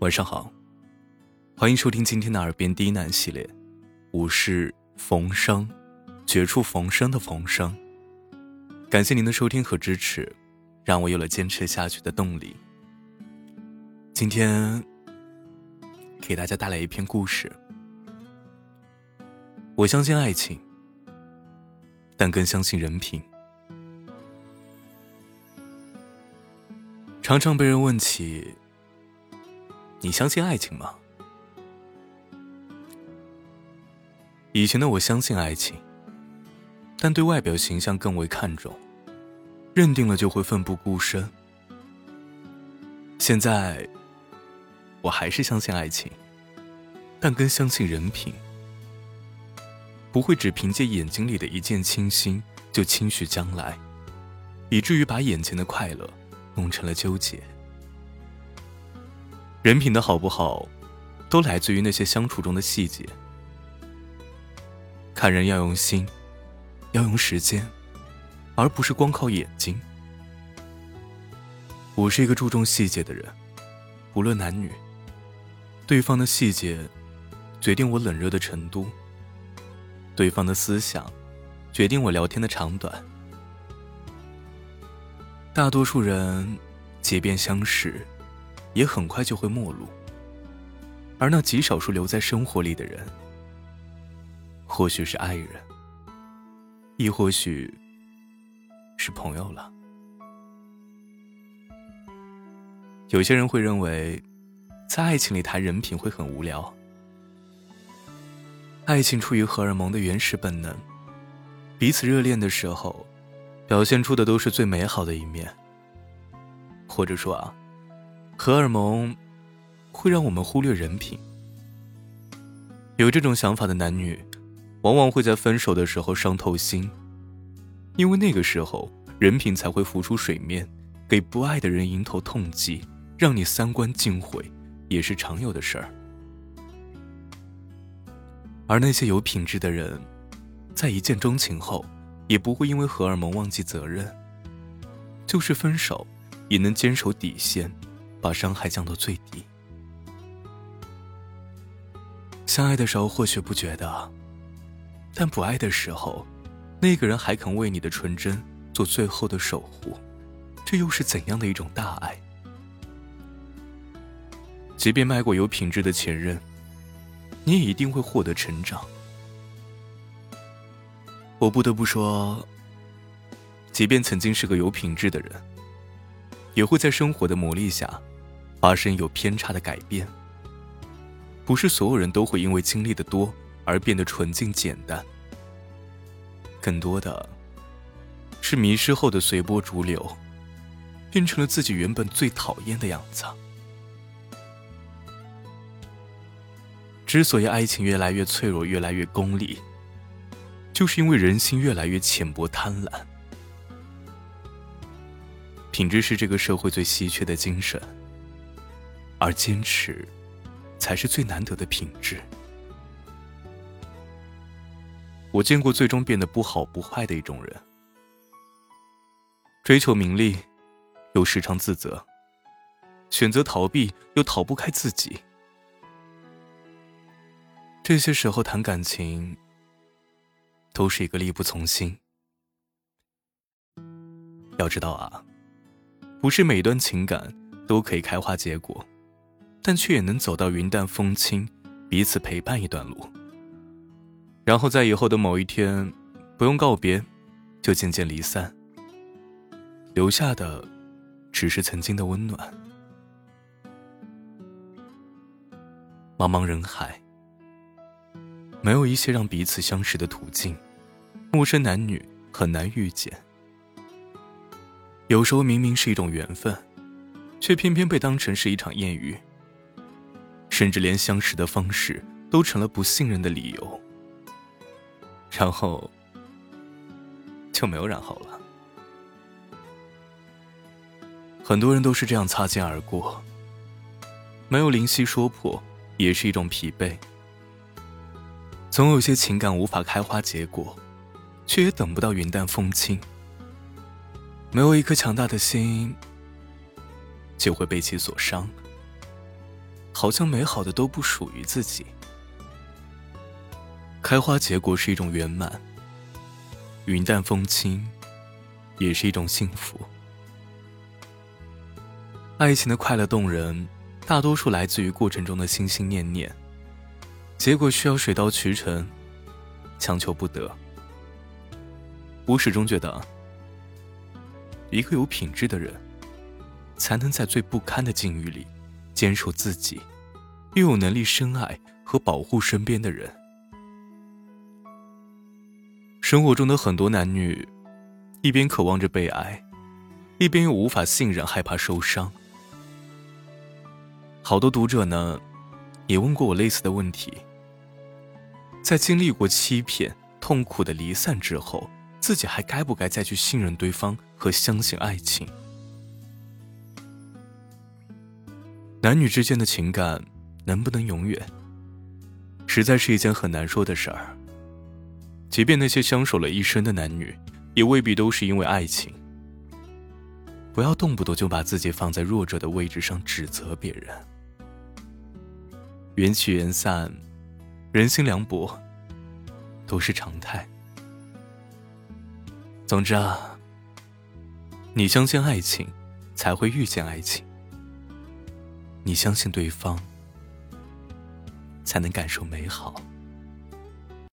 晚上好，欢迎收听今天的耳边低喃系列，我是冯生，绝处逢生的冯生。感谢您的收听和支持，让我有了坚持下去的动力。今天给大家带来一篇故事。我相信爱情，但更相信人品。常常被人问起。你相信爱情吗？以前的我相信爱情，但对外表形象更为看重，认定了就会奋不顾身。现在，我还是相信爱情，但更相信人品，不会只凭借眼睛里的一见倾心就轻许将来，以至于把眼前的快乐弄成了纠结。人品的好不好，都来自于那些相处中的细节。看人要用心，要用时间，而不是光靠眼睛。我是一个注重细节的人，不论男女，对方的细节决定我冷热的程度，对方的思想决定我聊天的长短。大多数人，即便相识。也很快就会陌路，而那极少数留在生活里的人，或许是爱人，亦或许是朋友了。有些人会认为，在爱情里谈人品会很无聊。爱情出于荷尔蒙的原始本能，彼此热恋的时候，表现出的都是最美好的一面。或者说啊。荷尔蒙会让我们忽略人品。有这种想法的男女，往往会在分手的时候伤透心，因为那个时候人品才会浮出水面，给不爱的人迎头痛击，让你三观尽毁，也是常有的事儿。而那些有品质的人，在一见钟情后，也不会因为荷尔蒙忘记责任，就是分手，也能坚守底线。把伤害降到最低。相爱的时候或许不觉得，但不爱的时候，那个人还肯为你的纯真做最后的守护，这又是怎样的一种大爱？即便卖过有品质的前任，你也一定会获得成长。我不得不说，即便曾经是个有品质的人，也会在生活的磨砺下。发生有偏差的改变，不是所有人都会因为经历的多而变得纯净简单，更多的是迷失后的随波逐流，变成了自己原本最讨厌的样子。之所以爱情越来越脆弱，越来越功利，就是因为人心越来越浅薄贪婪。品质是这个社会最稀缺的精神。而坚持，才是最难得的品质。我见过最终变得不好不坏的一种人：追求名利，又时常自责；选择逃避，又逃不开自己。这些时候谈感情，都是一个力不从心。要知道啊，不是每段情感都可以开花结果。但却也能走到云淡风轻，彼此陪伴一段路，然后在以后的某一天，不用告别，就渐渐离散，留下的只是曾经的温暖。茫茫人海，没有一些让彼此相识的途径，陌生男女很难遇见。有时候明明是一种缘分，却偏偏被当成是一场艳遇。甚至连相识的方式都成了不信任的理由，然后就没有然后了。很多人都是这样擦肩而过，没有灵犀说破，也是一种疲惫。总有些情感无法开花结果，却也等不到云淡风轻。没有一颗强大的心，就会被其所伤。好像美好的都不属于自己。开花结果是一种圆满，云淡风轻也是一种幸福。爱情的快乐动人，大多数来自于过程中的心心念念，结果需要水到渠成，强求不得。我始终觉得，一个有品质的人，才能在最不堪的境遇里，坚守自己，又有能力深爱和保护身边的人。生活中的很多男女，一边渴望着被爱，一边又无法信任，害怕受伤。好多读者呢，也问过我类似的问题。在经历过欺骗、痛苦的离散之后，自己还该不该再去信任对方和相信爱情？男女之间的情感能不能永远，实在是一件很难说的事儿。即便那些相守了一生的男女，也未必都是因为爱情。不要动不动就把自己放在弱者的位置上指责别人。缘起缘散，人心凉薄，都是常态。总之啊，你相信爱情，才会遇见爱情；你相信对方，才能感受美好。